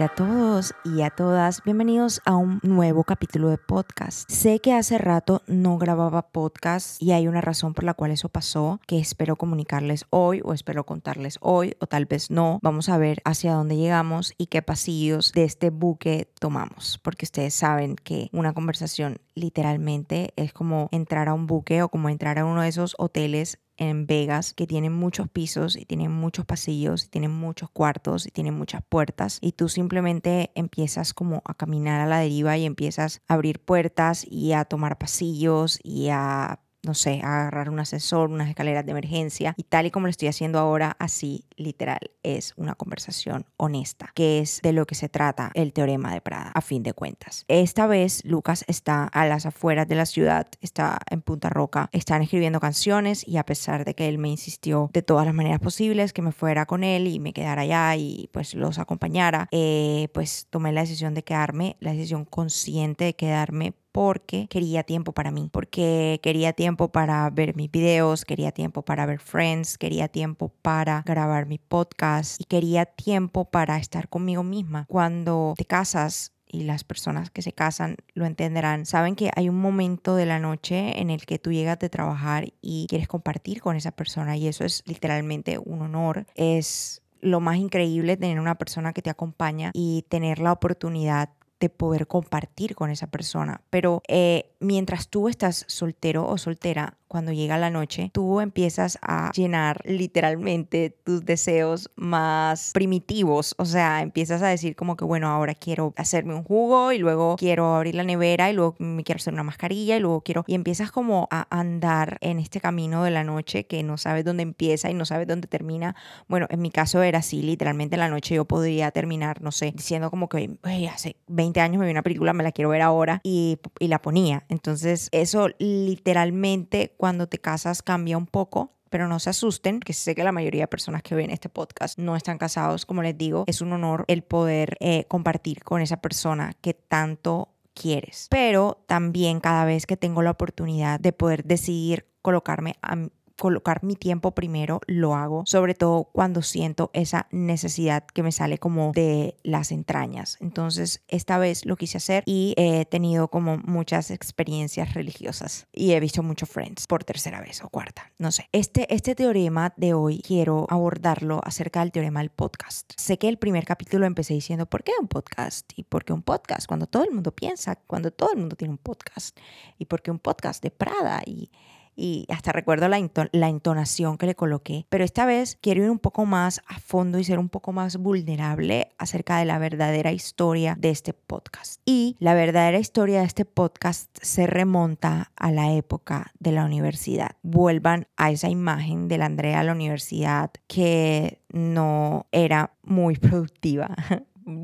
A todos y a todas. Bienvenidos a un nuevo capítulo de podcast. Sé que hace rato no grababa podcast y hay una razón por la cual eso pasó que espero comunicarles hoy o espero contarles hoy o tal vez no. Vamos a ver hacia dónde llegamos y qué pasillos de este buque tomamos, porque ustedes saben que una conversación literalmente es como entrar a un buque o como entrar a uno de esos hoteles en Vegas que tienen muchos pisos y tienen muchos pasillos y tienen muchos cuartos y tienen muchas puertas y tú simplemente empiezas como a caminar a la deriva y empiezas a abrir puertas y a tomar pasillos y a no sé, agarrar un ascensor, unas escaleras de emergencia y tal y como lo estoy haciendo ahora, así literal es una conversación honesta, que es de lo que se trata el teorema de Prada, a fin de cuentas. Esta vez Lucas está a las afueras de la ciudad, está en Punta Roca, están escribiendo canciones y a pesar de que él me insistió de todas las maneras posibles que me fuera con él y me quedara allá y pues los acompañara, eh, pues tomé la decisión de quedarme, la decisión consciente de quedarme porque quería tiempo para mí, porque quería tiempo para ver mis videos, quería tiempo para ver Friends, quería tiempo para grabar mi podcast y quería tiempo para estar conmigo misma. Cuando te casas, y las personas que se casan lo entenderán, saben que hay un momento de la noche en el que tú llegas de trabajar y quieres compartir con esa persona y eso es literalmente un honor, es lo más increíble tener una persona que te acompaña y tener la oportunidad de poder compartir con esa persona. Pero eh, mientras tú estás soltero o soltera, cuando llega la noche, tú empiezas a llenar literalmente tus deseos más primitivos. O sea, empiezas a decir como que, bueno, ahora quiero hacerme un jugo y luego quiero abrir la nevera y luego me quiero hacer una mascarilla y luego quiero... Y empiezas como a andar en este camino de la noche que no sabes dónde empieza y no sabes dónde termina. Bueno, en mi caso era así, literalmente en la noche yo podría terminar, no sé, diciendo como que, hace 20 años me vi una película, me la quiero ver ahora y, y la ponía. Entonces, eso literalmente cuando te casas cambia un poco pero no se asusten, que sé que la mayoría de personas que ven este podcast no están casados, como les digo, es un honor el poder eh, compartir con esa persona que tanto quieres. Pero también cada vez que tengo la oportunidad de poder decidir colocarme a, colocar mi tiempo primero, lo hago, sobre todo cuando siento esa necesidad que me sale como de las entrañas. Entonces, esta vez lo quise hacer y he tenido como muchas experiencias religiosas y he visto muchos Friends por tercera vez o cuarta, no sé. Este, este teorema de hoy quiero abordarlo acerca del teorema del podcast. Sé que el primer capítulo empecé diciendo, ¿por qué un podcast? ¿Y por qué un podcast? Cuando todo el mundo piensa, cuando todo el mundo tiene un podcast. ¿Y por qué un podcast de Prada? Y y hasta recuerdo la, la entonación que le coloqué, pero esta vez quiero ir un poco más a fondo y ser un poco más vulnerable acerca de la verdadera historia de este podcast. Y la verdadera historia de este podcast se remonta a la época de la universidad. Vuelvan a esa imagen de Andrea a la universidad que no era muy productiva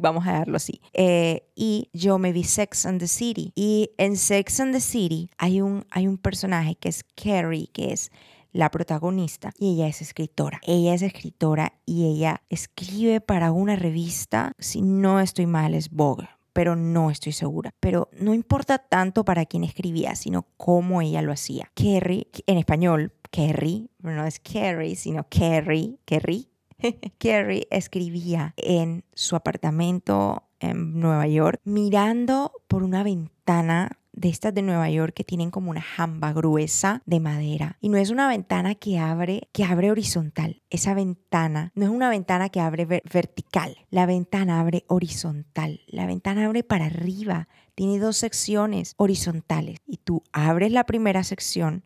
vamos a dejarlo así. Eh, y yo me vi Sex and the City. Y en Sex and the City hay un, hay un personaje que es Carrie, que es la protagonista, y ella es escritora. Ella es escritora y ella escribe para una revista, si no estoy mal, es Vogue pero no estoy segura. Pero no importa tanto para quién escribía, sino cómo ella lo hacía. Carrie, en español, Carrie, no es Carrie, sino Carrie, Carrie, Carrie escribía en su apartamento en Nueva York, mirando por una ventana de estas de Nueva York que tienen como una jamba gruesa de madera. Y no es una ventana que abre, que abre horizontal. Esa ventana no es una ventana que abre vertical. La ventana abre horizontal. La ventana abre para arriba. Tiene dos secciones horizontales. Y tú abres la primera sección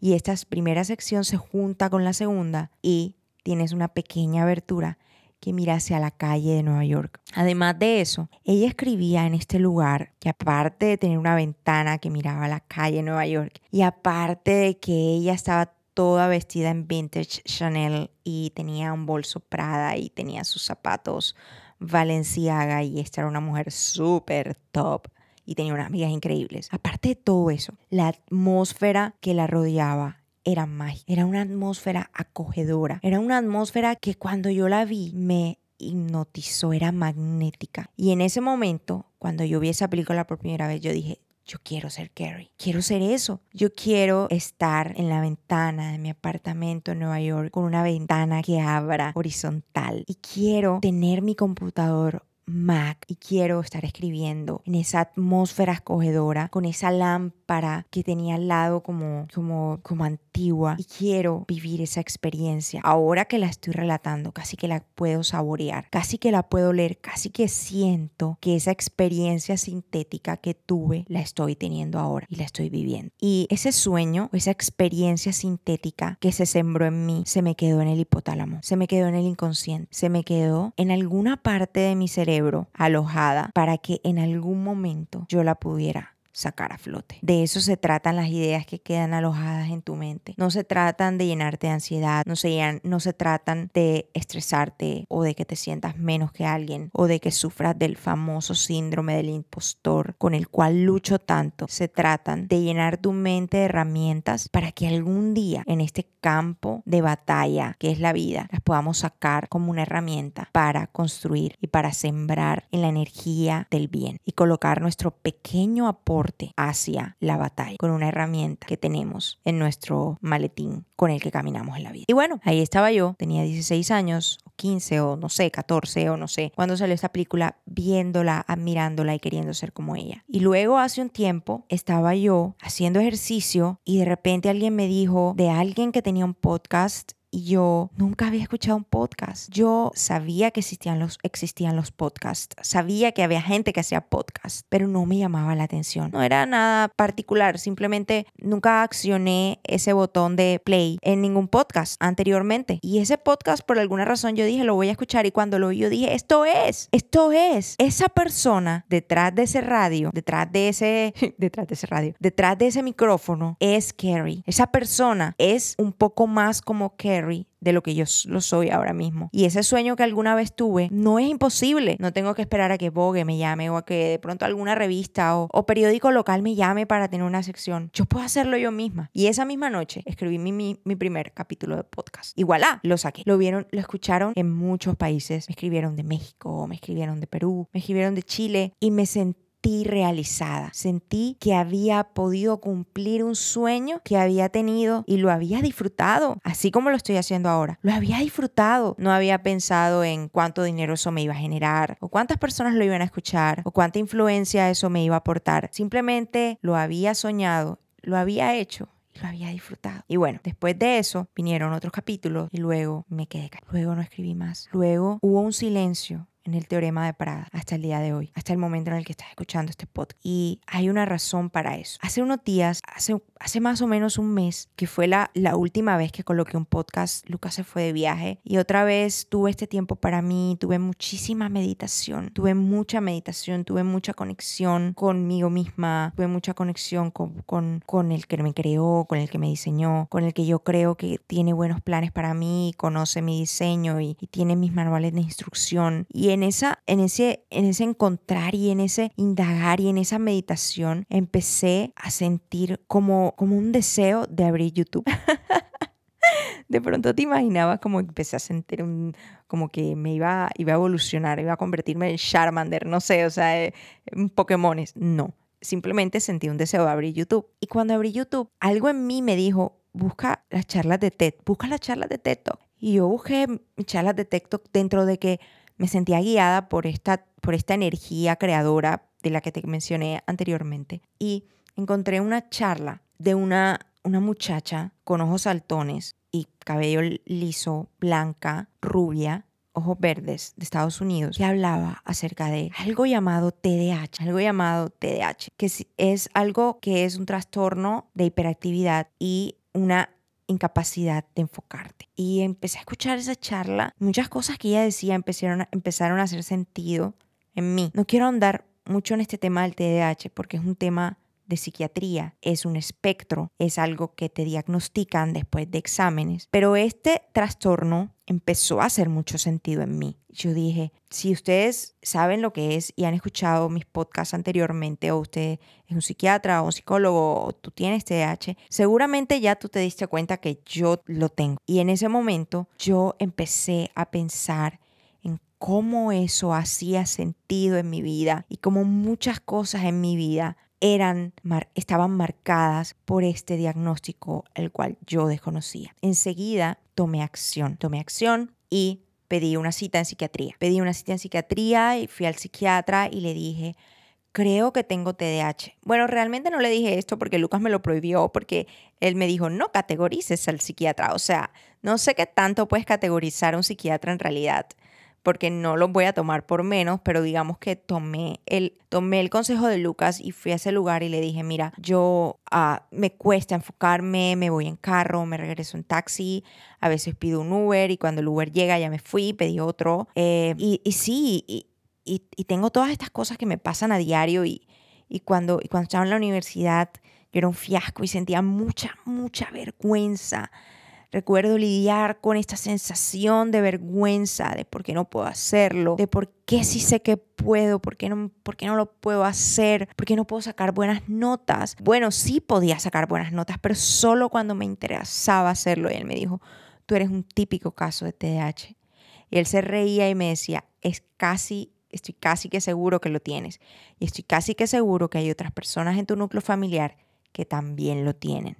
y esta primera sección se junta con la segunda y tienes una pequeña abertura que mira hacia la calle de Nueva York. Además de eso, ella escribía en este lugar que aparte de tener una ventana que miraba a la calle de Nueva York y aparte de que ella estaba toda vestida en vintage Chanel y tenía un bolso Prada y tenía sus zapatos Valenciaga y esta era una mujer súper top y tenía unas amigas increíbles. Aparte de todo eso, la atmósfera que la rodeaba era mágica, era una atmósfera acogedora, era una atmósfera que cuando yo la vi me hipnotizó, era magnética. Y en ese momento, cuando yo vi esa película por primera vez, yo dije, yo quiero ser Carrie, quiero ser eso. Yo quiero estar en la ventana de mi apartamento en Nueva York con una ventana que abra horizontal y quiero tener mi computador Mac y quiero estar escribiendo en esa atmósfera escogedora, con esa lámpara que tenía al lado como, como, como antigua y quiero vivir esa experiencia. Ahora que la estoy relatando, casi que la puedo saborear, casi que la puedo leer, casi que siento que esa experiencia sintética que tuve la estoy teniendo ahora y la estoy viviendo. Y ese sueño, esa experiencia sintética que se sembró en mí, se me quedó en el hipotálamo, se me quedó en el inconsciente, se me quedó en alguna parte de mi cerebro alojada para que en algún momento yo la pudiera sacar a flote. De eso se tratan las ideas que quedan alojadas en tu mente. No se tratan de llenarte de ansiedad, no se, no se tratan de estresarte o de que te sientas menos que alguien o de que sufras del famoso síndrome del impostor con el cual lucho tanto. Se tratan de llenar tu mente de herramientas para que algún día en este campo de batalla que es la vida las podamos sacar como una herramienta para construir y para sembrar en la energía del bien y colocar nuestro pequeño aporte hacia la batalla con una herramienta que tenemos en nuestro maletín con el que caminamos en la vida. Y bueno, ahí estaba yo, tenía 16 años, o 15 o no sé, 14 o no sé, cuando salió esta película, viéndola, admirándola y queriendo ser como ella. Y luego hace un tiempo estaba yo haciendo ejercicio y de repente alguien me dijo de alguien que tenía un podcast y yo nunca había escuchado un podcast. Yo sabía que existían los, existían los podcasts, sabía que había gente que hacía podcast, pero no me llamaba la atención. No era nada particular, simplemente nunca accioné ese botón de play en ningún podcast anteriormente. Y ese podcast, por alguna razón, yo dije, lo voy a escuchar y cuando lo vi, yo dije, esto es, esto es, esa persona detrás de ese radio, detrás de ese, detrás de ese radio, detrás de ese micrófono, es Carrie. Esa persona es un poco más como Carrie de lo que yo lo soy ahora mismo. Y ese sueño que alguna vez tuve no es imposible. No tengo que esperar a que Vogue me llame o a que de pronto alguna revista o, periódico local me llame para tener una sección. Yo puedo hacerlo yo misma. Y esa misma noche escribí mi, mi, mi primer capítulo de podcast. Igual, lo saqué. Lo vieron, lo escucharon en muchos países. Me escribieron de México, me escribieron de Perú, me escribieron de Chile y me sentí realizada. Sentí que había podido cumplir un sueño que había tenido y lo había disfrutado, así como lo estoy haciendo ahora. Lo había disfrutado. No había pensado en cuánto dinero eso me iba a generar o cuántas personas lo iban a escuchar o cuánta influencia eso me iba a aportar. Simplemente lo había soñado, lo había hecho lo había disfrutado. Y bueno, después de eso vinieron otros capítulos y luego me quedé. Luego no escribí más. Luego hubo un silencio en el teorema de Prada hasta el día de hoy, hasta el momento en el que estás escuchando este podcast. Y hay una razón para eso. Hace unos días, hace, hace más o menos un mes, que fue la, la última vez que coloqué un podcast, Lucas se fue de viaje y otra vez tuve este tiempo para mí, tuve muchísima meditación, tuve mucha meditación, tuve mucha conexión conmigo misma, tuve mucha conexión con, con, con el que me creó, con el que me diseñó, con el que yo creo que tiene buenos planes para mí, conoce mi diseño y, y tiene mis manuales de instrucción. Y en en, esa, en, ese, en ese encontrar y en ese indagar y en esa meditación empecé a sentir como, como un deseo de abrir YouTube. de pronto te imaginabas como empecé a sentir un, como que me iba, iba a evolucionar, iba a convertirme en Charmander, no sé, o sea, eh, un Pokémon. No, simplemente sentí un deseo de abrir YouTube. Y cuando abrí YouTube, algo en mí me dijo, busca las charlas de TED, busca las charlas de TED Y yo busqué charlas de TED dentro de que me sentía guiada por esta, por esta energía creadora de la que te mencioné anteriormente. Y encontré una charla de una, una muchacha con ojos saltones y cabello liso, blanca, rubia, ojos verdes de Estados Unidos que hablaba acerca de algo llamado TDAH, algo llamado TDAH, que es algo que es un trastorno de hiperactividad y una incapacidad de enfocarte. Y empecé a escuchar esa charla, muchas cosas que ella decía empezaron a, empezaron a hacer sentido en mí. No quiero andar mucho en este tema del TDAH porque es un tema de psiquiatría, es un espectro, es algo que te diagnostican después de exámenes, pero este trastorno empezó a hacer mucho sentido en mí. Yo dije, si ustedes saben lo que es y han escuchado mis podcasts anteriormente, o usted es un psiquiatra o un psicólogo, o tú tienes TDAH, seguramente ya tú te diste cuenta que yo lo tengo. Y en ese momento yo empecé a pensar en cómo eso hacía sentido en mi vida y cómo muchas cosas en mi vida eran, estaban marcadas por este diagnóstico el cual yo desconocía. Enseguida tomé acción, tomé acción y pedí una cita en psiquiatría. Pedí una cita en psiquiatría y fui al psiquiatra y le dije, creo que tengo TDAH. Bueno, realmente no le dije esto porque Lucas me lo prohibió, porque él me dijo, no categorices al psiquiatra. O sea, no sé qué tanto puedes categorizar a un psiquiatra en realidad porque no lo voy a tomar por menos, pero digamos que tomé el, tomé el consejo de Lucas y fui a ese lugar y le dije, mira, yo ah, me cuesta enfocarme, me voy en carro, me regreso en taxi, a veces pido un Uber y cuando el Uber llega ya me fui, pedí otro. Eh, y, y, sí, y, y, tengo todas estas cosas que me pasan a diario y, y, cuando, y cuando estaba en la universidad yo era un fiasco y sentía mucha, mucha vergüenza Recuerdo lidiar con esta sensación de vergüenza, de por qué no puedo hacerlo, de por qué sí sé que puedo, por qué no, por qué no lo puedo hacer, por qué no puedo sacar buenas notas. Bueno, sí podía sacar buenas notas, pero solo cuando me interesaba hacerlo. Y él me dijo, tú eres un típico caso de TDAH. Y él se reía y me decía, es casi estoy casi que seguro que lo tienes. Y estoy casi que seguro que hay otras personas en tu núcleo familiar que también lo tienen.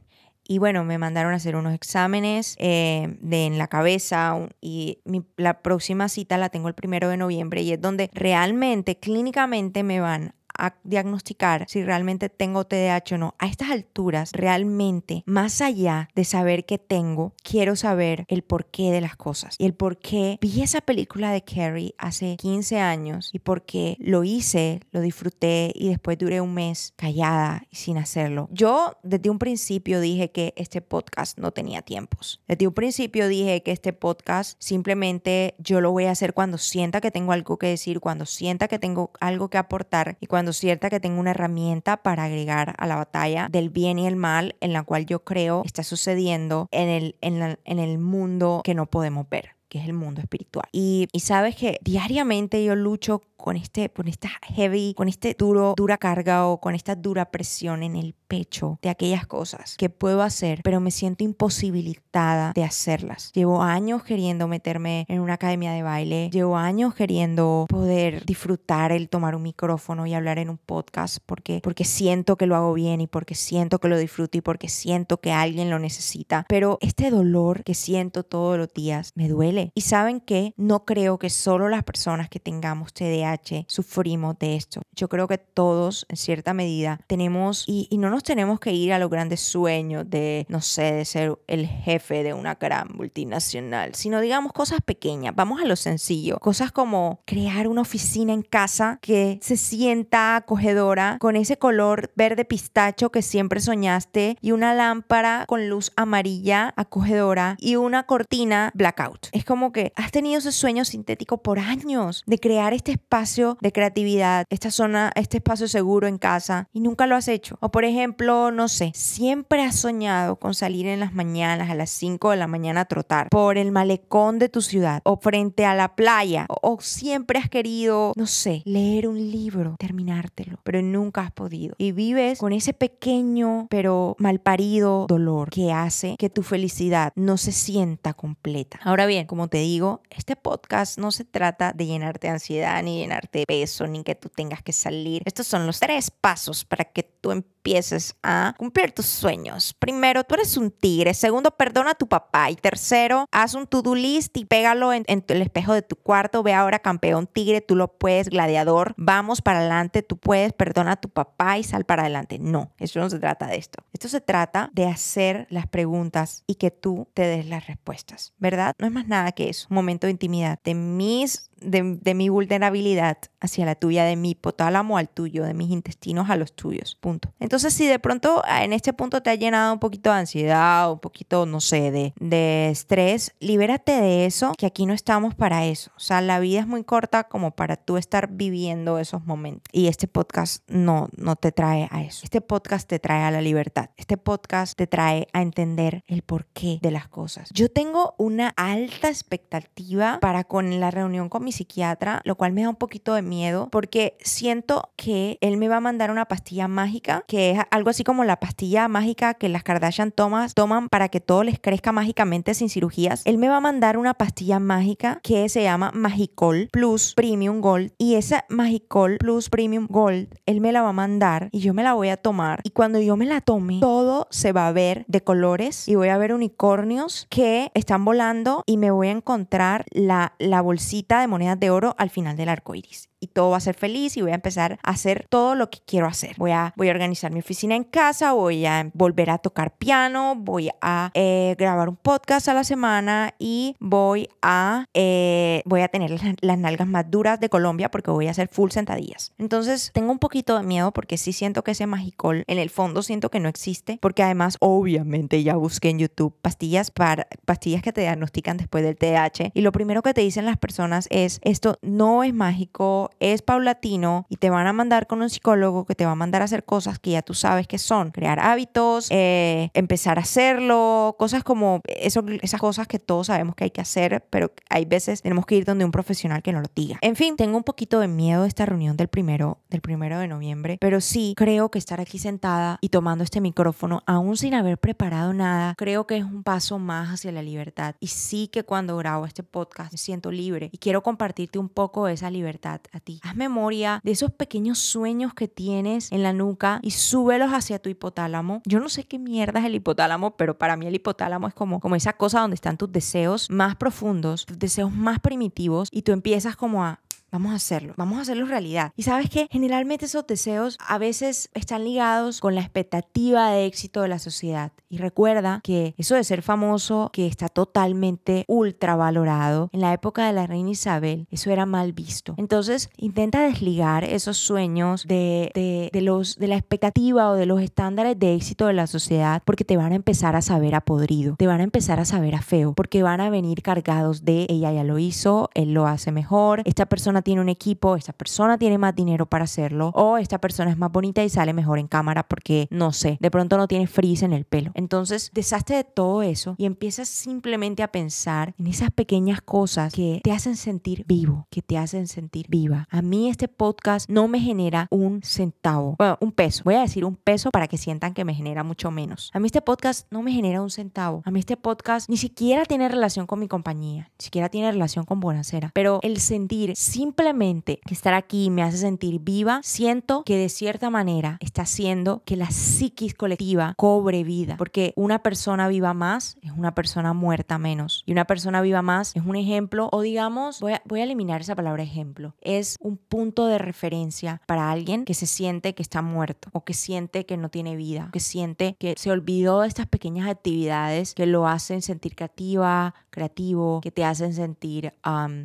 Y bueno, me mandaron a hacer unos exámenes eh, de en la cabeza y la próxima cita la tengo el primero de noviembre y es donde realmente clínicamente me van a diagnosticar si realmente tengo TDAH o no. A estas alturas, realmente, más allá de saber que tengo, quiero saber el porqué de las cosas. Y el por qué vi esa película de Carrie hace 15 años y por qué lo hice, lo disfruté y después duré un mes callada y sin hacerlo. Yo desde un principio dije que este podcast no tenía tiempos. Desde un principio dije que este podcast simplemente yo lo voy a hacer cuando sienta que tengo algo que decir, cuando sienta que tengo algo que aportar y cuando cierta que tengo una herramienta para agregar a la batalla del bien y el mal en la cual yo creo está sucediendo en el, en, en el mundo que no podemos ver que es el mundo espiritual. Y, y, sabes que diariamente yo lucho con este, con esta heavy, con este duro, dura carga o con esta dura presión en el pecho de aquellas cosas que puedo hacer, pero me siento imposibilitada de hacerlas. Llevo años queriendo meterme en una academia de baile, llevo años queriendo poder disfrutar el tomar un micrófono y hablar en un podcast porque, porque siento que lo hago bien y porque siento que lo disfruto y porque siento que alguien lo necesita. Pero este dolor que siento todos los días me duele. Y saben que no creo que solo las personas que tengamos TDAH sufrimos de esto. Yo creo que todos, en cierta medida, tenemos, y, y no nos tenemos que ir a los grandes sueños de, no sé, de ser el jefe de una gran multinacional, sino digamos cosas pequeñas. Vamos a lo sencillo. Cosas como crear una oficina en casa que se sienta acogedora con ese color verde pistacho que siempre soñaste y una lámpara con luz amarilla acogedora y una cortina blackout. Es como que has tenido ese sueño sintético por años de crear este espacio de creatividad, esta zona, este espacio seguro en casa y nunca lo has hecho. O por ejemplo, no sé, siempre has soñado con salir en las mañanas a las 5 de la mañana a trotar por el malecón de tu ciudad o frente a la playa o, siempre has querido, no sé, leer un libro, terminártelo, pero nunca has podido. Y vives con ese pequeño pero malparido dolor que hace que tu felicidad no se sienta completa. Ahora bien, como te digo, este podcast no se trata de llenarte de ansiedad ni de peso ni que tú tengas que salir. Estos son los tres pasos para que tú empieces a cumplir tus sueños. Primero, tú eres un tigre. Segundo, perdona a tu papá. Y tercero, haz un to-do list y pégalo en, el espejo de tu cuarto. Ve ahora, campeón tigre, tú lo puedes, gladiador. Vamos para adelante, tú puedes, perdona a tu papá y sal para adelante. No, eso no se trata de esto. Esto se trata de hacer las preguntas y que tú te des las respuestas, ¿verdad? No es más nada que eso. Un momento de intimidad, de mis de, mi vulnerabilidad hacia la tuya, de mi hipotálamo al tuyo, de mis intestinos a los tuyos. Punto. Entonces, si de pronto ah, en este punto te ha llenado un poquito de ansiedad, un poquito, no sé, de, de estrés, libérate de eso, que aquí no estamos para eso. O sea, la vida es muy corta como para tú estar viviendo esos momentos. Y este podcast no, no te trae a eso. Este podcast te trae a la libertad. Este podcast te trae a entender el porqué de las cosas. Yo tengo una alta expectativa para con la reunión con mi psiquiatra, lo cual me da un poquito de miedo porque siento que él me va a mandar una pastilla mágica que que es algo así como la pastilla mágica que las Kardashian tomas, toman para que todo les crezca mágicamente sin cirugías. Él me va a mandar una pastilla mágica que se llama Magicol Plus Premium Gold y esa Magicol Plus Premium Gold, él me la va a mandar y yo me la voy a tomar y cuando yo me la tome, todo se va a ver de colores y voy a ver unicornios que están volando y me voy a encontrar la, la bolsita de monedas de oro al final del arco iris y todo va a ser feliz y voy a empezar a hacer todo lo que quiero hacer. Voy a, voy a organizar mi oficina en casa, voy a volver a tocar piano, voy a eh, grabar un podcast a la semana y voy a, eh, voy a tener las, nalgas más duras de Colombia porque voy a hacer full sentadillas. Entonces tengo un poquito de miedo porque sí siento que ese magicol en el fondo siento que no existe porque además obviamente ya busqué en YouTube pastillas para pastillas que te diagnostican después del TH y lo primero que te dicen las personas es esto no es mágico es paulatino y te van a mandar con un psicólogo que te va a mandar a hacer cosas que ya tú sabes que son, crear hábitos, eh, empezar a hacerlo, cosas como eso, esas cosas que todos sabemos que hay que hacer, pero hay veces tenemos que ir donde un profesional que nos lo diga. En fin, tengo un poquito de miedo de esta reunión del primero, del primero de noviembre, pero sí creo que estar aquí sentada y tomando este micrófono, aún sin haber preparado nada, creo que es un paso más hacia la libertad. Y sí que cuando grabo este podcast me siento libre y quiero compartirte un poco de esa libertad ti. Haz memoria de esos pequeños sueños que tienes en la nuca y súbelos hacia tu hipotálamo. Yo no sé qué mierda es el hipotálamo, pero para mí el hipotálamo es como, como esa cosa donde están tus deseos más profundos, tus deseos más primitivos y tú empiezas como a Vamos a hacerlo, vamos a hacerlo realidad. Y sabes que generalmente esos deseos a veces están ligados con la expectativa de éxito de la sociedad. Y recuerda que eso de ser famoso, que está totalmente ultra valorado, en la época de la reina Isabel, eso era mal visto. Entonces, intenta desligar esos sueños de, de, los, de la expectativa o de los estándares de éxito de la sociedad, porque te van a empezar a saber a podrido, te van a empezar a saber a feo, porque van a venir cargados de ella ya lo hizo, él lo hace mejor, esta persona tiene un equipo, esta persona tiene más dinero para hacerlo, o esta persona es más bonita y sale mejor en cámara porque, no sé, de pronto no tiene frizz en el pelo. Entonces, deshazte de todo eso y empiezas simplemente a pensar en esas pequeñas cosas que te hacen sentir vivo, que te hacen sentir viva. A mí este podcast no me genera un centavo, bueno, un peso. Voy a decir un peso para que sientan que me genera mucho menos. A mí este podcast no me genera un centavo. A mí este podcast ni siquiera tiene relación con mi compañía, ni siquiera tiene relación con Buenacera, pero el sentir simplemente simplemente estar aquí me hace sentir viva, siento que de cierta manera está haciendo que la psiquis colectiva cobre vida, porque una persona viva más es una persona muerta menos y una persona viva más es un ejemplo o digamos, voy a, voy a eliminar esa palabra ejemplo, es un punto de referencia para alguien que se siente que está muerto o que siente que no tiene vida, que siente que se olvidó de estas pequeñas actividades que lo hacen sentir creativa, creativo, que te hacen sentir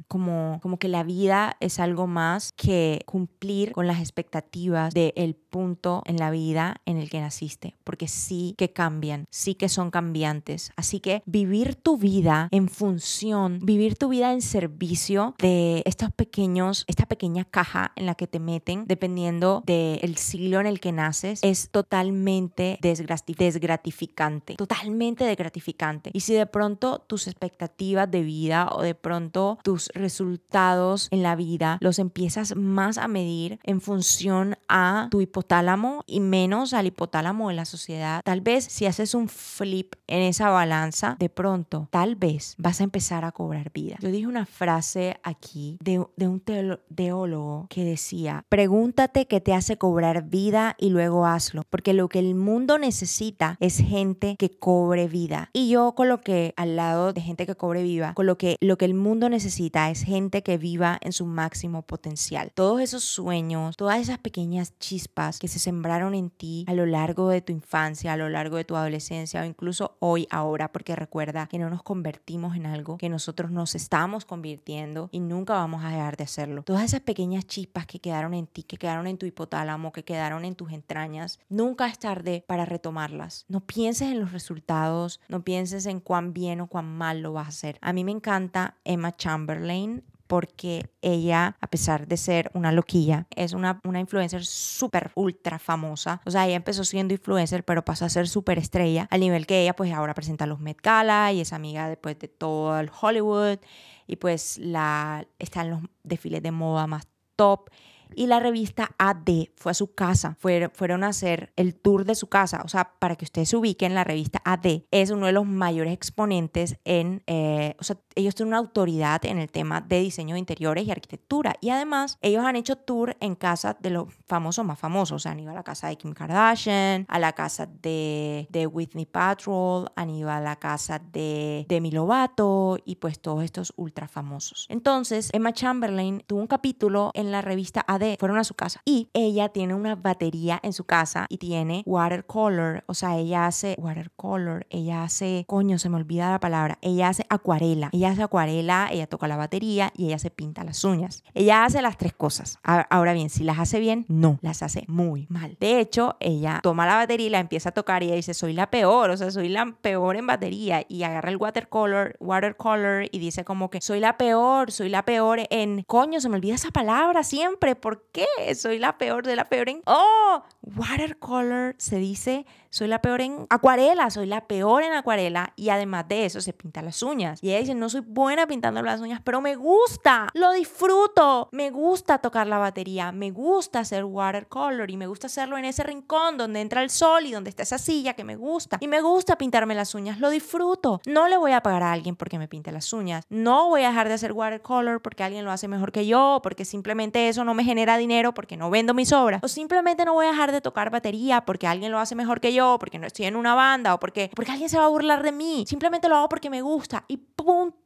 como, como que la vida es algo más que cumplir con las expectativas del punto en la vida en el que naciste, porque sí que cambian, sí que son cambiantes. Así que vivir tu vida en función, vivir tu vida en servicio de estos pequeños, esta pequeña caja en la que te meten, dependiendo del siglo en el que naces, es totalmente desgratificante, totalmente desgratificante. Y si de pronto tus expectativas de vida o de pronto tus resultados en la vida los empiezas más a medir en función a tu hipotálamo y menos al hipotálamo de la sociedad. Tal vez si haces un flip en esa balanza, de pronto, tal vez vas a empezar a cobrar vida. Yo dije una frase aquí de, de un teólogo que decía, pregúntate qué te hace cobrar vida y luego hazlo, porque lo que el mundo necesita es gente que cobre vida. Y yo coloqué al lado de gente que cobre vida, coloqué lo que el mundo necesita es gente que viva en su máximo potencial. Todos esos sueños, todas esas pequeñas chispas que se sembraron en ti a lo largo de tu infancia, a lo largo de tu adolescencia o incluso hoy, ahora, porque recuerda que no nos convertimos en algo que nosotros nos estamos convirtiendo y nunca vamos a dejar de hacerlo. Todas esas pequeñas chispas que quedaron en ti, que quedaron en tu hipotálamo, que quedaron en tus entrañas, nunca es tarde para retomarlas. No pienses en los resultados, no pienses en cuán bien o cuán mal vas a hacer. A mí me encanta Emma Chamberlain, porque ella, a pesar de ser una loquilla, es una, una influencer súper, ultra famosa. O sea, ella empezó siendo influencer, pero pasó a ser súper estrella, al nivel que ella pues ahora presenta los Met Gala y es amiga después de todo el Hollywood y pues la, está en los desfiles de moda más top Y la revista AD fue a su casa, fueron, fueron a hacer el tour de su casa. O sea, para que ustedes se ubiquen, la revista AD es uno de los mayores exponentes en, eh, o sea, ellos tienen una autoridad en el tema de diseño de interiores y arquitectura. Y además, ellos han hecho tour en casa de los famosos más famosos. O sea, han ido a la casa de Kim Kardashian, a la casa de, de Whitney Patrol, han ido a la casa de Demi Lovato y pues todos estos ultra famosos. Entonces, Emma Chamberlain tuvo un capítulo en la revista AD, fueron a su casa y ella tiene una batería en su casa y tiene watercolor, o sea, ella hace watercolor, ella hace, coño, se me olvida la palabra, ella hace acuarela, ella hace acuarela, ella toca la batería y ella se pinta las uñas. Ella hace las tres cosas. Ahora bien, si las hace bien, no, las hace muy mal. De hecho, ella toma la batería y la empieza a tocar y ella dice, soy la peor, o sea, soy la peor en batería y agarra el watercolor, watercolor y dice como que soy la peor, soy la peor en, coño, se me olvida esa palabra siempre, ¿por qué? Soy la peor, de la peor en, oh, watercolor se dice, soy la peor en acuarela, soy la peor en acuarela y además de eso se pinta las uñas. Y ella dice, no soy buena pintando las uñas, pero me gusta, lo disfruto, me gusta tocar la batería, me gusta hacer watercolor y me gusta hacerlo en ese rincón donde entra el sol y donde está esa silla que me gusta. Y me gusta pintarme las uñas, lo disfruto. No le voy a pagar a alguien porque me pinte las uñas. No voy a dejar de hacer watercolor porque alguien lo hace mejor que yo, porque simplemente eso no me genera dinero porque no vendo mis obras. O simplemente no voy a dejar de tocar batería porque alguien lo hace mejor que yo, porque no estoy en una banda o porque, porque alguien se va a burlar de mí. Simplemente lo hago porque me gusta y punto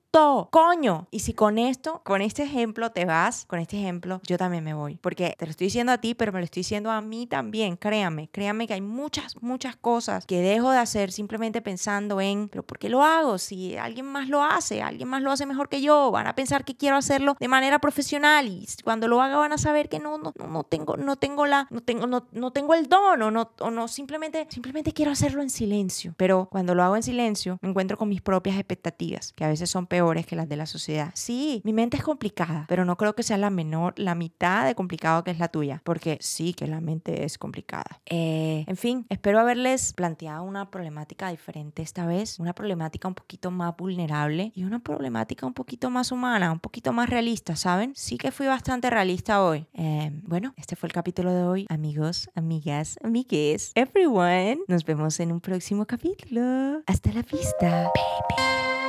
coño. Y si con esto, con este ejemplo te vas, con este ejemplo yo también me voy. Porque te lo estoy diciendo a ti, pero me lo estoy diciendo a mí también. Créame, créame que hay muchas, muchas cosas que dejo de hacer simplemente pensando en, pero ¿por qué lo hago? Si alguien más lo hace, alguien más lo hace mejor que yo, van a pensar que quiero hacerlo de manera profesional y cuando lo haga van a saber que no, no, no, tengo, no tengo la, no tengo, no, no tengo el don o no, o no simplemente, simplemente quiero hacerlo en silencio. Pero cuando lo hago en silencio, me encuentro con mis propias expectativas, que a veces son peores que las de la sociedad. Sí, mi mente es complicada, pero no creo que sea la menor, la mitad de complicado que es la tuya, porque sí que la mente es complicada. Eh, en fin, espero haberles planteado una problemática diferente esta vez, una problemática un poquito más vulnerable y una problemática un poquito más humana, un poquito más realista, ¿saben? Sí que fui bastante realista hoy. Eh, bueno, este fue el capítulo de hoy, amigos, amigas, amigues, everyone. Nos vemos en un próximo capítulo. Hasta la vista, baby.